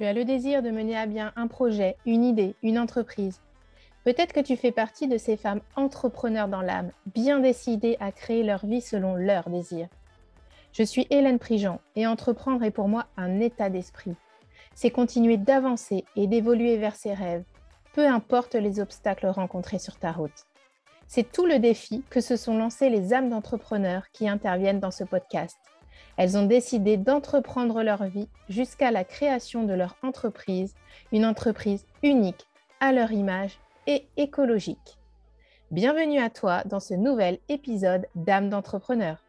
Tu as le désir de mener à bien un projet, une idée, une entreprise. Peut-être que tu fais partie de ces femmes entrepreneurs dans l'âme, bien décidées à créer leur vie selon leurs désirs. Je suis Hélène Prigent et entreprendre est pour moi un état d'esprit. C'est continuer d'avancer et d'évoluer vers ses rêves, peu importe les obstacles rencontrés sur ta route. C'est tout le défi que se sont lancés les âmes d'entrepreneurs qui interviennent dans ce podcast. Elles ont décidé d'entreprendre leur vie jusqu'à la création de leur entreprise, une entreprise unique à leur image et écologique. Bienvenue à toi dans ce nouvel épisode d'âme d'entrepreneur.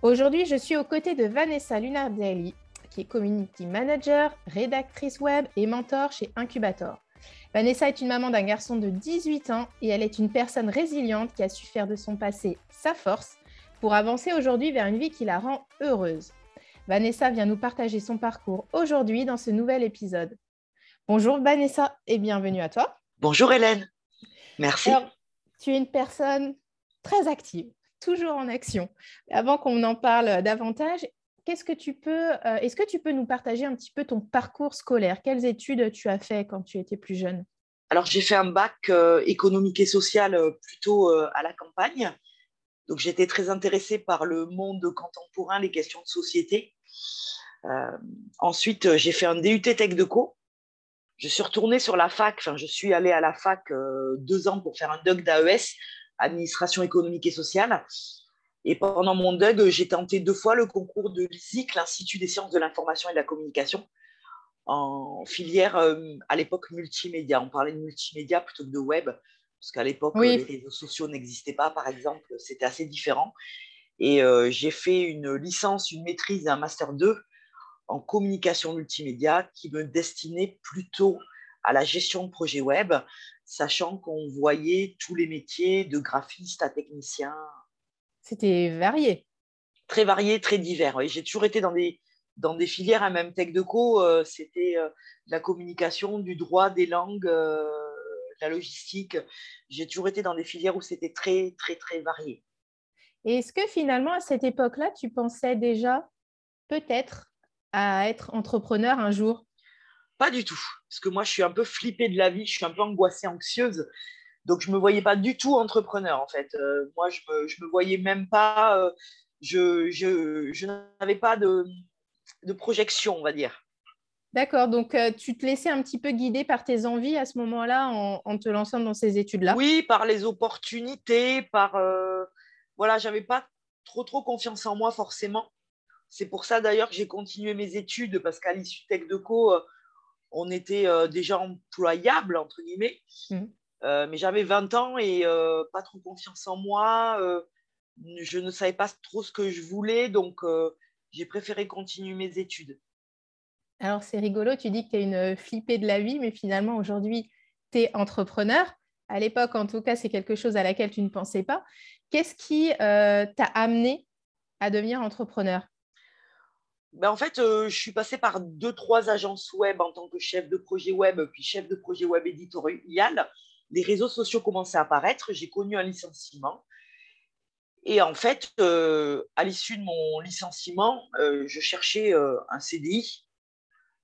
Aujourd'hui, je suis aux côtés de Vanessa Lunardelli, qui est community manager, rédactrice web et mentor chez Incubator. Vanessa est une maman d'un garçon de 18 ans et elle est une personne résiliente qui a su faire de son passé sa force pour avancer aujourd'hui vers une vie qui la rend heureuse. Vanessa vient nous partager son parcours aujourd'hui dans ce nouvel épisode. Bonjour Vanessa et bienvenue à toi. Bonjour Hélène. Merci. tu es une personne très active, toujours en action. Avant qu'on en parle davantage, qu'est-ce que tu peux, euh, est-ce que tu peux nous partager un petit peu ton parcours scolaire? Quelles études tu as fait quand tu étais plus jeune? Alors, j'ai fait un bac euh, économique et social euh, plutôt à la campagne. Donc, j'étais très intéressée par le monde contemporain, les questions de société. ensuite, j'ai fait un DUT Tech de Co. Je suis retournée sur la fac, enfin, je suis allée à la fac deux ans pour faire un doc d'AES, administration économique et sociale. Et pendant mon DUG, j'ai tenté deux fois le concours de l'ISIC, l'Institut des sciences de l'information et de la communication, en filière euh, à l'époque multimédia. On parlait de multimédia plutôt que de web, parce qu'à l'époque, les réseaux sociaux n'existaient pas, par exemple, c'était assez différent. Et euh, j'ai fait une licence, une maîtrise, un master 2 en communication multimédia qui me destinait plutôt à la gestion de projets web, sachant qu'on voyait tous les métiers de graphiste à technicien, c'était varié. Très varié, très divers. J'ai toujours été dans des, dans des filières, à même Tech de Co, euh, c'était euh, la communication, du droit, des langues, euh, la logistique. J'ai toujours été dans des filières où c'était très, très, très varié. Et est-ce que finalement, à cette époque-là, tu pensais déjà peut-être à être entrepreneur un jour? Pas du tout. Parce que moi, je suis un peu flippée de la vie, je suis un peu angoissée, anxieuse. Donc, je ne me voyais pas du tout entrepreneur, en fait. Euh, moi, je ne me, je me, voyais même pas, euh, je, je, je n'avais pas de, de, projection, on va dire. D'accord, donc euh, tu te laissais un petit peu guider par tes envies à ce moment-là en, en, te lançant dans ces études-là? Oui, par les opportunités, par... voilà, j'avais pas trop, trop confiance en moi, forcément. C'est pour ça, d'ailleurs, que j'ai continué mes études, parce qu'à l'issue Tech de Co, on était déjà employable, entre guillemets. Mmh. Euh, mais j'avais 20 ans et euh, pas trop confiance en moi. Euh, je ne savais pas trop ce que je voulais, donc j'ai préféré continuer mes études. Alors c'est rigolo, tu dis que tu es une flippée de la vie, mais finalement aujourd'hui, tu es entrepreneur. À l'époque, en tout cas, c'est quelque chose à laquelle tu ne pensais pas. Qu'est-ce qui t'a amené à devenir entrepreneur? Ben en fait, je suis passée par deux, trois agences web en tant que chef de projet web, puis chef de projet web éditorial les réseaux sociaux commençaient à apparaître, j'ai connu un licenciement. Et en fait, euh, à l'issue de mon licenciement, euh, je cherchais euh, un CDI,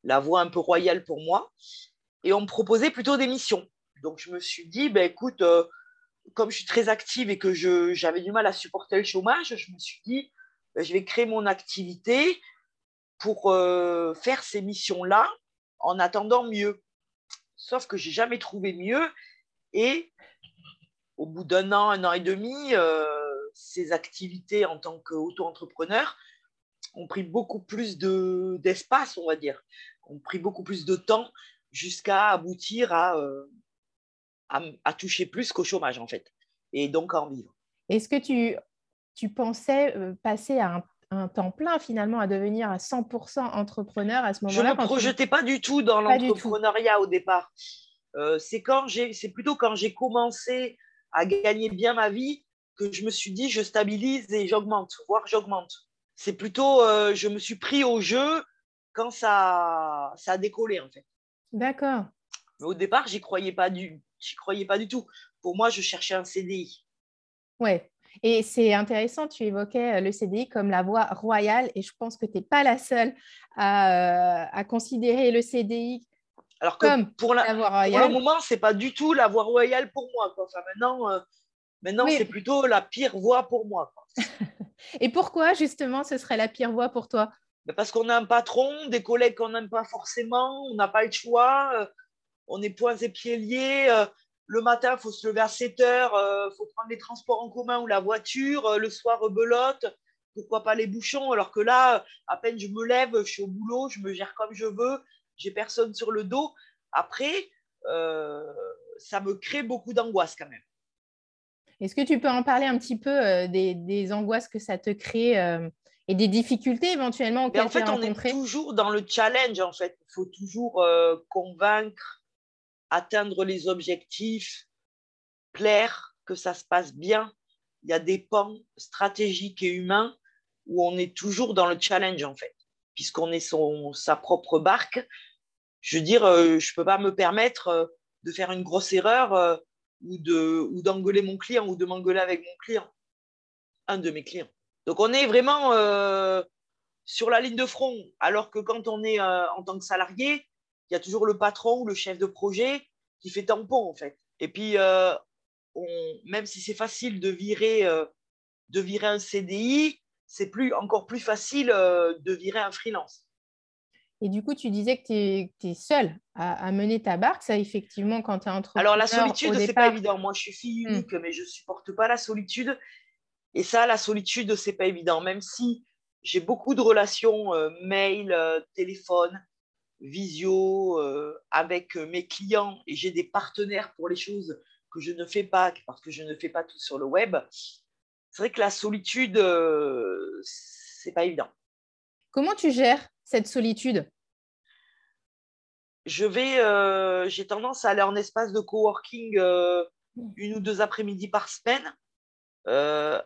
la voie un peu royale pour moi, et on me proposait plutôt des missions. Donc je me suis dit, ben, écoute, comme je suis très active et que j'avais du mal à supporter le chômage, je me suis dit, ben, je vais créer mon activité pour faire ces missions-là en attendant mieux. Sauf que j'ai jamais trouvé mieux et au bout d'un an, un an et demi, euh, ces activités en tant qu'auto-entrepreneur ont pris beaucoup plus d'espace, on va dire, ont pris beaucoup plus de temps jusqu'à aboutir à, euh, à, toucher plus qu'au chômage, en fait, et donc à en vivre. Est-ce que tu, tu pensais euh, passer à un, temps plein, finalement, à devenir à 100% entrepreneur à ce moment-là Je ne me projetais pas du tout dans l'entrepreneuriat au départ. Euh, c'est quand j'ai, c'est plutôt quand j'ai commencé à gagner bien ma vie que je me suis dit je stabilise et j'augmente, voire j'augmente. C'est plutôt, euh, je me suis pris au jeu quand ça, ça a décollé en fait. D'accord. Mais au départ, j'y croyais pas du, j'y croyais pas du tout. Pour moi, je cherchais un CDI. Ouais. Et c'est intéressant, tu évoquais euh, le CDI comme la voie royale et je pense que tu n'es pas la seule à, considérer le CDI Alors que comme pour, la, voie royale. Pour le moment, ce n'est pas du tout la voie royale pour moi. Enfin, maintenant, euh, maintenant c'est plutôt la pire voie pour moi. et pourquoi justement ce serait la pire voie pour toi? Ben, Parce qu'on a un patron, des collègues qu'on n'aime pas forcément, on n'a pas le choix, on est poings et pieds liés le matin, il faut se lever à 7 heures, il euh, faut prendre les transports en commun ou la voiture, euh, le soir, belote, pourquoi pas les bouchons, alors que là, à peine je me lève, je suis au boulot, je me gère comme je veux, j'ai personne sur le dos. Après, euh, ça me crée beaucoup d'angoisse quand même. Est-ce que tu peux en parler un petit peu des, angoisses que ça te crée et des difficultés éventuellement auxquelles En fait, on est toujours dans le challenge. En fait, il faut toujours convaincre atteindre les objectifs, plaire, que ça se passe bien. Il y a des pans stratégiques et humains où on est toujours dans le challenge, en fait, puisqu'on est son, sa propre barque. Je veux dire, euh, je ne peux pas me permettre euh, de faire une grosse erreur euh, ou, de, ou d'engueuler mon client ou de m'engueuler avec mon client, un de mes clients. Donc, on est vraiment sur la ligne de front, alors que quand on est en tant que salarié, il y a toujours le patron ou le chef de projet qui fait tampon, en fait. Et puis, même si c'est facile de virer, de virer un CDI, c'est plus, encore plus facile de virer un freelance. Et du coup, tu disais que tu es, seule à, mener ta barque. Ça, effectivement, quand tu es entrepreneur. Alors, la solitude, ce n'est pas évident. Moi, je suis fille hmm. unique, mais je ne supporte pas la solitude. Et ça, la solitude, ce n'est pas évident. Même si j'ai beaucoup de relations, mail, téléphone, visio euh, avec euh, mes clients et j'ai des partenaires pour les choses que je ne fais pas parce que je ne fais pas tout sur le web, c'est vrai que la solitude, euh, c'est pas évident. Comment tu gères cette solitude? Je vais, j'ai tendance à aller en espace de coworking une ou deux après-midi par semaine.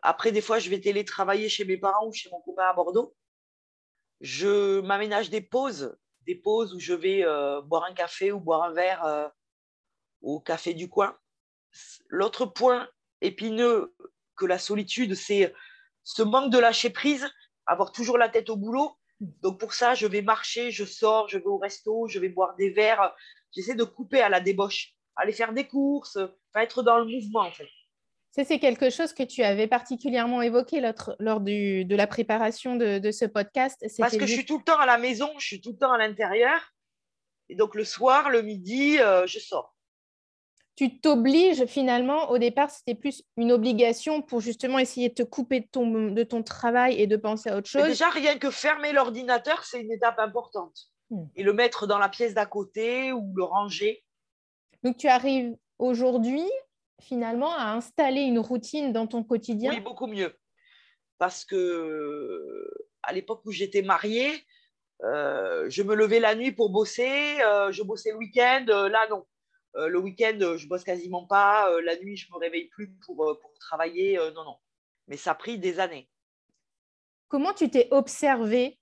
après, des fois, je vais télétravailler chez mes parents ou chez mon copain à Bordeaux. Je m'aménage des pauses des pauses où je vais euh, boire un café ou boire un verre euh, au café du coin. L'autre point épineux que la solitude, c'est ce manque de lâcher prise, avoir toujours la tête au boulot. Donc pour ça, je vais marcher, je sors, je vais au resto, je vais boire des verres. J'essaie de couper à la débauche, aller faire des courses, être dans le mouvement en fait c'est quelque chose que tu avais particulièrement évoqué lors de la préparation de, ce podcast. Parce que je suis tout le temps à la maison, je suis tout le temps à l'intérieur. Et donc le soir, le midi, euh, je sors. Tu t'obliges finalement, au départ, c'était plus une obligation pour justement essayer de te couper de ton, de ton travail et de penser à autre chose. déjà, rien que fermer l'ordinateur, c'est une étape importante. Hmm. Et le mettre dans la pièce d'à côté ou le ranger. Donc tu arrives aujourd'hui finalement à installer une routine dans ton quotidien Oui, beaucoup mieux. Parce que à l'époque où j'étais mariée, euh, je me levais la nuit pour bosser, euh, je bossais le week-end. Euh, là, non. Le week-end, je bosse quasiment pas. la nuit, je me réveille plus pour, pour travailler. non, non. Mais ça a pris des années. Comment tu t'es observé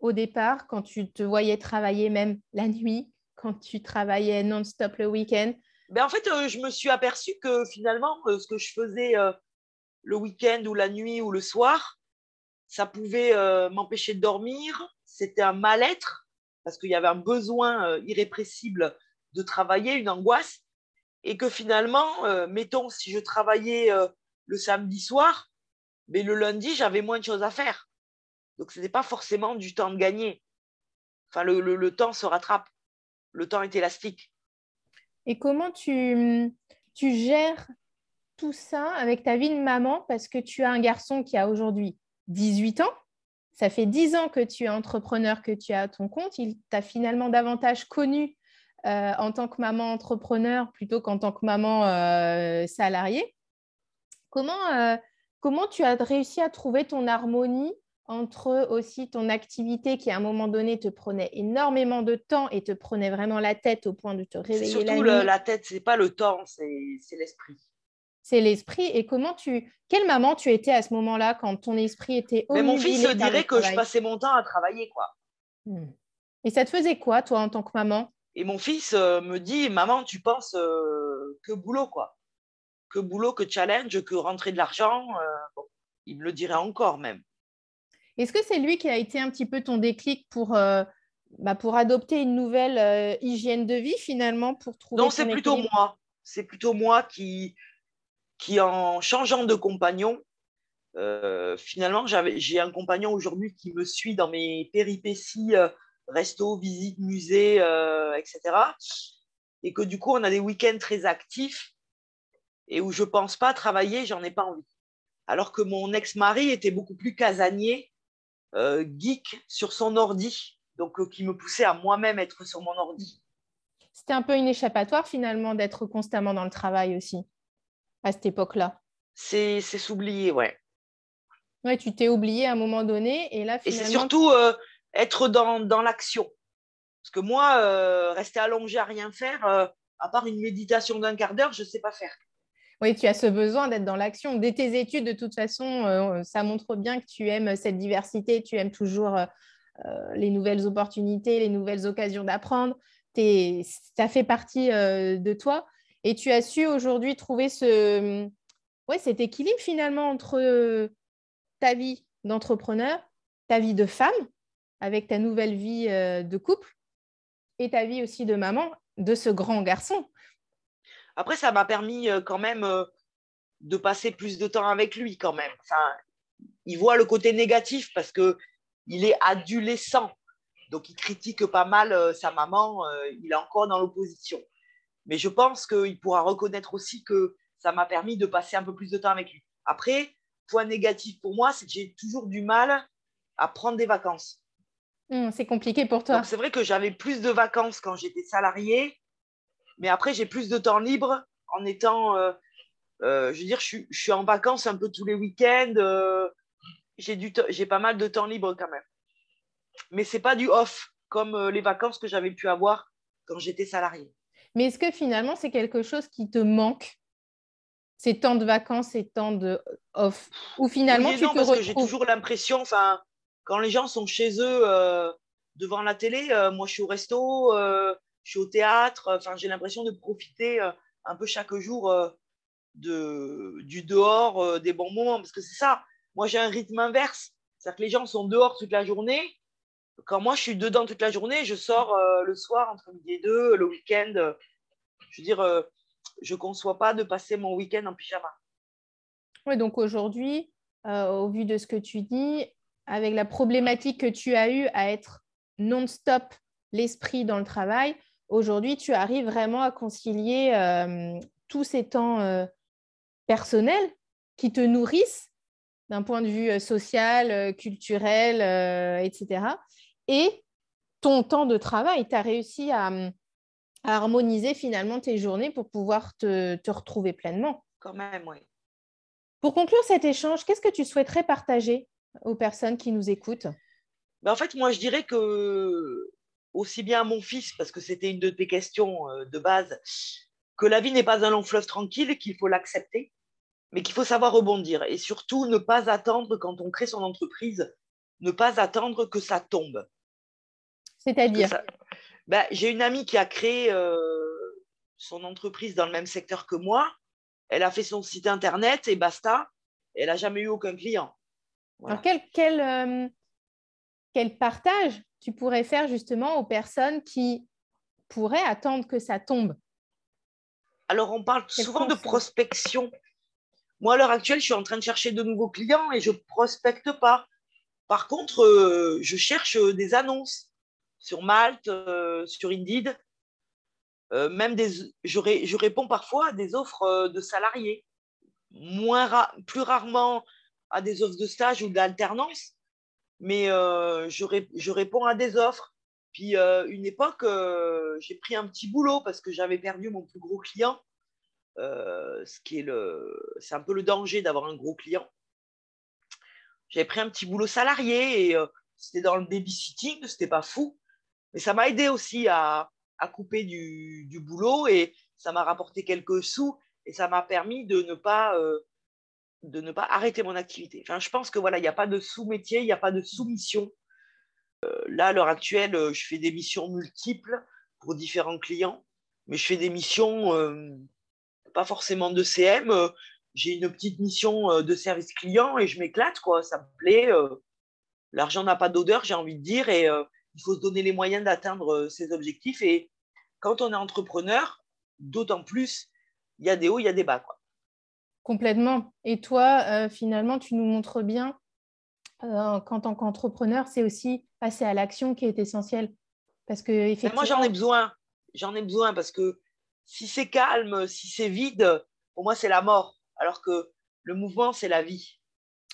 au départ quand tu te voyais travailler même la nuit, quand tu travaillais non-stop le week-end? Ben, en fait, euh, je me suis aperçue que finalement, euh, ce que je faisais euh, le week-end ou la nuit ou le soir, ça pouvait m'empêcher de dormir. C'était un mal-être parce qu'il y avait un besoin irrépressible de travailler, une angoisse. Et que finalement, mettons, si je travaillais le samedi soir, mais le lundi, j'avais moins de choses à faire. Donc, ce n'était pas forcément du temps de gagner. Enfin, le temps se rattrape. Le temps est élastique. Et comment tu, tu gères tout ça avec ta vie de maman parce que tu as un garçon qui a aujourd'hui 18 ans? Ça fait 10 ans que tu es entrepreneur, que tu as ton compte. Il t'a finalement davantage connu euh, en tant que maman entrepreneur plutôt qu'en tant que maman euh, salariée. Comment, euh, comment tu as réussi à trouver ton harmonie entre aussi ton activité qui à un moment donné te prenait énormément de temps et te prenait vraiment la tête au point de te réveiller surtout la, nuit? la tête, c'est pas le temps, c'est l'esprit. C'est l'esprit. Et comment tu, quelle maman tu étais à ce moment-là quand ton esprit était Mais mon fils dirait que je passais mon temps à travailler, quoi. Hmm. Et ça te faisait quoi, toi, en tant que maman? Et mon fils euh, me dit, maman, tu penses euh, que boulot, quoi. que boulot, que challenge, que rentrer de l'argent. Euh, il me le dirait encore même. Est-ce que c'est lui qui a été un petit peu ton déclic pour, euh, bah, pour adopter une nouvelle euh, hygiène de vie finalement pour trouver Non, c'est plutôt moi. C'est plutôt moi qui, qui, en changeant de compagnon, finalement, j'ai un compagnon aujourd'hui qui me suit dans mes péripéties, resto, visite, musée, etc. Et que du coup, on a des week-ends très actifs et où je ne pense pas travailler, j'en ai pas envie. Alors que mon ex-mari était beaucoup plus casanier, euh, geek sur son ordi, donc euh, qui me poussait à moi-même être sur mon ordi. C'était un peu une échappatoire finalement d'être constamment dans le travail aussi, à cette époque-là. C'est s'oublier, ouais. Ouais, tu t'es oublié à un moment donné et là finalement. Et c'est surtout euh, être dans, dans l'action. Parce que moi, rester allongé à rien faire, à part une méditation d'un quart d'heure, je ne sais pas faire. Oui, tu as ce besoin d'être dans l'action. Dès tes études, de toute façon, euh, ça montre bien que tu aimes cette diversité, tu aimes toujours euh, euh, les nouvelles opportunités, les nouvelles occasions d'apprendre. Ça fait partie de toi. Et tu as su aujourd'hui trouver ce, ouais, cet équilibre finalement entre ta vie d'entrepreneur, ta vie de femme, avec ta nouvelle vie de couple, et ta vie aussi de maman de ce grand garçon après, ça m'a permis euh, quand même euh, de passer plus de temps avec lui quand même. il voit le côté négatif parce que il est adolescent. Donc, il critique pas mal euh, sa maman. il est encore dans l'opposition. Mais je pense qu'il pourra reconnaître aussi que ça m'a permis de passer un peu plus de temps avec lui. Après, point négatif pour moi, c'est que j'ai toujours du mal à prendre des vacances. Mmh, c'est compliqué pour toi. C'est vrai que j'avais plus de vacances quand j'étais salariée mais après, j'ai plus de temps libre en étant. Euh, euh, je veux dire, je suis, en vacances un peu tous les week-ends. Euh, j'ai pas mal de temps libre quand même. Mais ce n'est pas du off comme les vacances que j'avais pu avoir quand j'étais salarié. Mais est-ce que finalement, c'est quelque chose qui te manque ces temps de vacances, ces temps de off? Ou finalement, tu non, parce que j'ai toujours l'impression, enfin, quand les gens sont chez eux devant la télé, moi je suis au resto, je suis au théâtre. Enfin, j'ai l'impression de profiter euh, un peu chaque jour euh, de, du dehors, euh, des bons moments. Parce que c'est ça. Moi, j'ai un rythme inverse. C'est-à-dire que les gens sont dehors toute la journée. Quand moi, je suis dedans toute la journée, je sors le soir entre midi et deux, le week-end. je veux dire, je ne conçois pas de passer mon week-end en pyjama. Oui, donc aujourd'hui, au vu de ce que tu dis, avec la problématique que tu as eue à être non-stop l'esprit dans le travail, aujourd'hui, tu arrives vraiment à concilier euh, tous ces temps euh, personnels qui te nourrissent d'un point de vue euh, social, culturel, etc. Et ton temps de travail, tu as réussi à, harmoniser finalement tes journées pour pouvoir te, retrouver pleinement. Quand même, oui. Pour conclure cet échange, qu'est-ce que tu souhaiterais partager? Aux personnes qui nous écoutent? Ben, En fait, moi, je dirais que aussi bien à mon fils, parce que c'était une de tes questions euh, de base, que la vie n'est pas un long fleuve tranquille, qu'il faut l'accepter, mais qu'il faut savoir rebondir. Et surtout, ne pas attendre, quand on crée son entreprise, ne pas attendre que ça tombe. C'est-à-dire? Ben, J'ai une amie qui a créé euh, son entreprise dans le même secteur que moi. Elle a fait son site internet et basta. Elle n'a jamais eu aucun client. Alors, quel, quel, euh, quel partage tu pourrais faire justement aux personnes qui pourraient attendre que ça tombe? Alors, on parle souvent de prospection. Moi, à l'heure actuelle, je suis en train de chercher de nouveaux clients et je ne prospecte pas. Par contre, euh, je cherche des annonces sur Malte, euh, sur Indeed. Euh, même des, je, je, réponds parfois à des offres de salariés, moins plus rarement à des offres de stage ou d'alternance, mais euh, je, réponds à des offres. Puis euh, une époque, euh, j'ai pris un petit boulot parce que j'avais perdu mon plus gros client. ce qui est le, un peu le danger d'avoir un gros client. J'avais pris un petit boulot salarié et c'était dans le babysitting, c'était pas fou, mais ça m'a aidé aussi à, couper du, du, boulot et ça m'a rapporté quelques sous et ça m'a permis de ne pas de ne pas arrêter mon activité. Je pense que voilà, il n'y a pas de sous-métier, il n'y a pas de sous-mission. Euh, là, à l'heure actuelle, euh, je fais des missions multiples pour différents clients, mais je fais des missions euh, pas forcément de CM. J'ai une petite mission de service client et je m'éclate, quoi. Ça me plaît. L'argent n'a pas d'odeur, j'ai envie de dire, et il faut se donner les moyens d'atteindre ses objectifs. Et quand on est entrepreneur, d'autant plus, il y a des hauts, il y a des bas. Complètement. Et toi, finalement, tu nous montres bien qu'en tant qu'entrepreneur, c'est aussi passer à l'action qui est essentiel. Parce que effectivement... Moi, j'en ai besoin. J'en ai besoin parce que si c'est calme, si c'est vide, pour moi, c'est la mort. Alors que le mouvement, c'est la vie.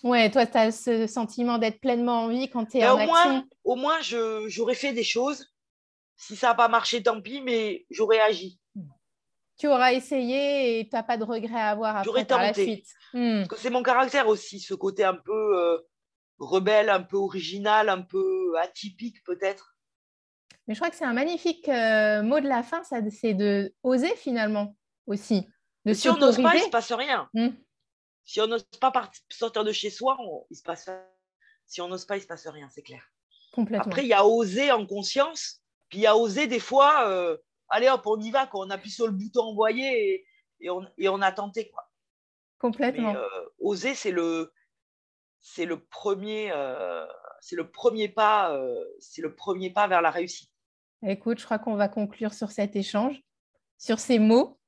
Ouais, toi, tu as ce sentiment d'être pleinement en vie quand tu es en au action. Moins, au moins, j'aurais fait des choses. Si ça n'a pas marché, tant pis, mais j'aurais agi. Tu auras essayé et tu n'as pas de regret à avoir après par la suite. Hmm. Parce que c'est mon caractère aussi, ce côté un peu euh, rebelle, un peu original, un peu atypique peut-être. Mais je crois que c'est un magnifique euh, mot de la fin, c'est de oser finalement aussi. De si on n'ose pas, il ne se passe rien. Hmm. Si on n'ose pas sortir de chez soi, il se passe Si on n'ose pas, il ne se passe rien, c'est clair. Complètement. Après, il y a oser en conscience, puis il y a oser des fois, euh, allez hop, on y va, quand on appuie sur le bouton envoyer et, on, et on, a tenté. Quoi. Complètement. Mais, euh, oser, c'est le, c'est le premier, euh, c'est le premier pas, c'est le premier pas vers la réussite. Écoute, je crois qu'on va conclure sur cet échange, sur ces mots.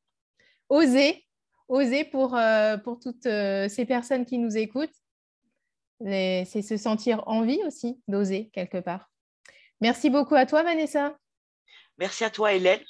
Oser, oser pour, euh, pour toutes euh, ces personnes qui nous écoutent. C'est se sentir envie aussi d'oser quelque part. Merci beaucoup à toi, Vanessa. Merci à toi, Hélène.